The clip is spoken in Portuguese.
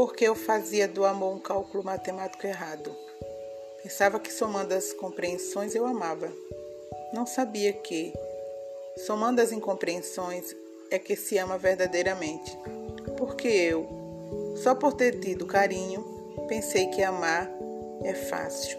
porque eu fazia do amor um cálculo matemático errado. Pensava que somando as compreensões eu amava. Não sabia que, somando as incompreensões, é que se ama verdadeiramente. Porque eu, só por ter tido carinho, pensei que amar é fácil.